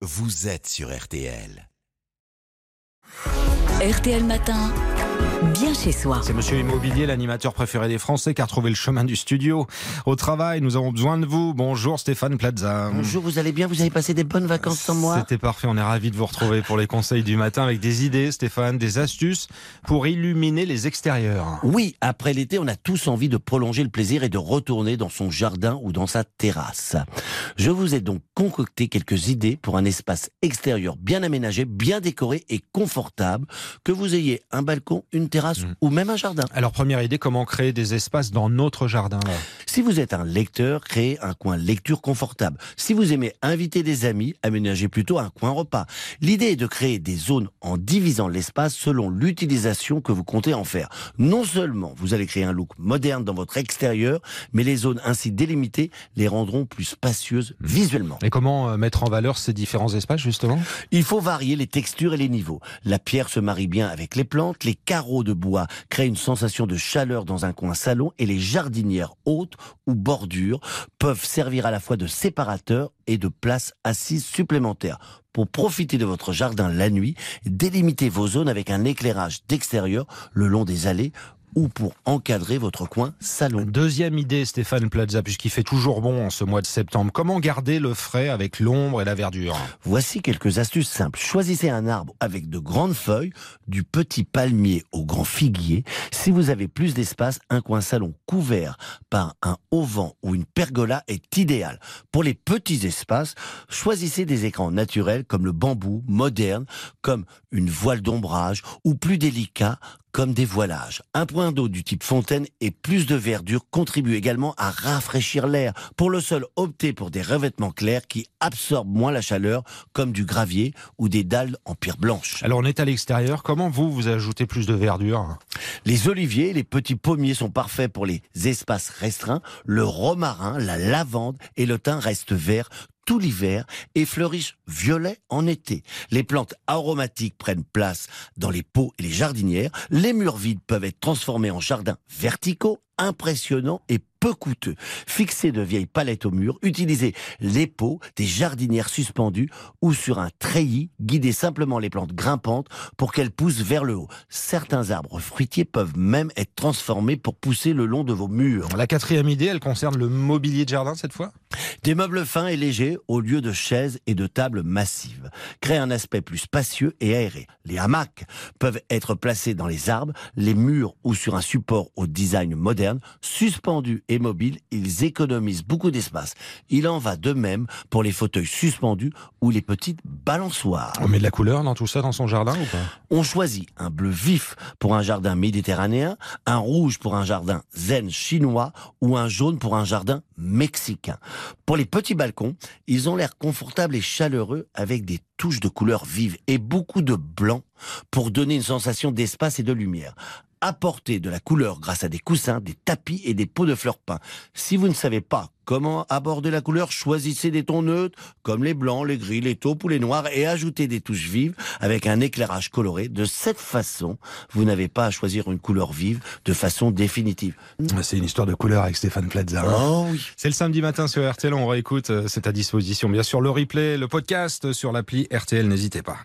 vous êtes sur RTL. RTL Matin, bien chez soi. C'est Monsieur Immobilier, l'animateur préféré des Français, qui a retrouvé le chemin du studio. Au travail, nous avons besoin de vous. Bonjour Stéphane Plaza. Bonjour, vous allez bien? Vous avez passé des bonnes vacances sans moi? C'était parfait, on est ravis de vous retrouver pour les conseils du matin avec des idées, Stéphane, des astuces pour illuminer les extérieurs. Oui, après l'été, on a tous envie de prolonger le plaisir et de retourner dans son jardin ou dans sa terrasse. Je vous ai donc concocté quelques idées pour un espace extérieur bien aménagé, bien décoré et confortable, que vous ayez un balcon, une terrasse Mm. ou même un jardin. Alors première idée, comment créer des espaces dans notre jardin là? Si vous êtes un lecteur, créez un coin lecture confortable. Si vous aimez inviter des amis, aménagez plutôt un coin repas. L'idée est de créer des zones en divisant l'espace selon l'utilisation que vous comptez en faire. Non seulement vous allez créer un look moderne dans votre extérieur, mais les zones ainsi délimitées les rendront plus spacieuses visuellement. Et comment euh, mettre en valeur ces différents espaces justement? Il faut varier les textures et les niveaux. La pierre se marie bien avec les plantes, les carreaux de bois créent une sensation de chaleur dans un coin salon et les jardinières hautes ou bordures peuvent servir à la fois de séparateur et de place assise supplémentaire. Pour profiter de votre jardin la nuit, délimitez vos zones avec un éclairage d'extérieur le long des allées ou pour encadrer votre coin salon. Deuxième idée, Stéphane Plaza, puisqu'il fait toujours bon en ce mois de septembre. Comment garder le frais avec l'ombre et la verdure? Voici quelques astuces simples. Choisissez un arbre avec de grandes feuilles, du petit palmier au grand figuier. Si vous avez plus d'espace, un coin salon couvert par un auvent ou une pergola est idéal. Pour les petits espaces, choisissez des écrans naturels comme le bambou, moderne, comme une voile d'ombrage ou plus délicat comme des voilages. Un point d'eau du type fontaine et plus de verdure contribuent également à rafraîchir l'air. Pour le sol, optez pour des revêtements clairs qui absorbent moins la chaleur, comme du gravier ou des dalles en pierre blanche. Alors on est à l'extérieur, comment vous, vous ajoutez plus de verdure? Les oliviers les petits pommiers sont parfaits pour les espaces restreints. Le romarin, la lavande et le thym restent verts tout l'hiver et fleurissent violet en été. Les plantes aromatiques prennent place dans les pots et les jardinières. Les murs vides peuvent être transformés en jardins verticaux, impressionnants et peu coûteux. Fixez de vieilles palettes au mur, utilisez les pots des jardinières suspendues ou sur un treillis, guidez simplement les plantes grimpantes pour qu'elles poussent vers le haut. Certains arbres fruitiers peuvent même être transformés pour pousser le long de vos murs. La quatrième idée, elle concerne le mobilier de jardin cette fois? Des meubles fins et légers au lieu de chaises et de tables massives créent un aspect plus spacieux et aéré. Les hamacs peuvent être placés dans les arbres, les murs ou sur un support au design moderne, suspendus et mobiles, ils économisent beaucoup d'espace. Il en va de même pour les fauteuils suspendus ou les petites balançoires. On met de la couleur dans tout ça dans son jardin ou pas? On choisit un bleu vif pour un jardin méditerranéen, un rouge pour un jardin zen chinois ou un jaune pour un jardin mexicain. Pour les petits balcons, ils ont l'air confortables et chaleureux avec des touches de couleurs vives et beaucoup de blanc pour donner une sensation d'espace et de lumière. Apportez de la couleur grâce à des coussins, des tapis et des pots de fleurs peints. Si vous ne savez pas comment aborder la couleur, choisissez des tons neutres comme les blancs, les gris, les taupes ou les noirs et ajoutez des touches vives avec un éclairage coloré. De cette façon, vous n'avez pas à choisir une couleur vive de façon définitive. C'est une histoire de couleur avec Stéphane Plaza. hein. Oh oui. C'est le samedi matin sur RTL, on réécoute, euh, c'est à disposition. Bien sûr, le replay, le podcast sur l'appli RTL, n'hésitez pas.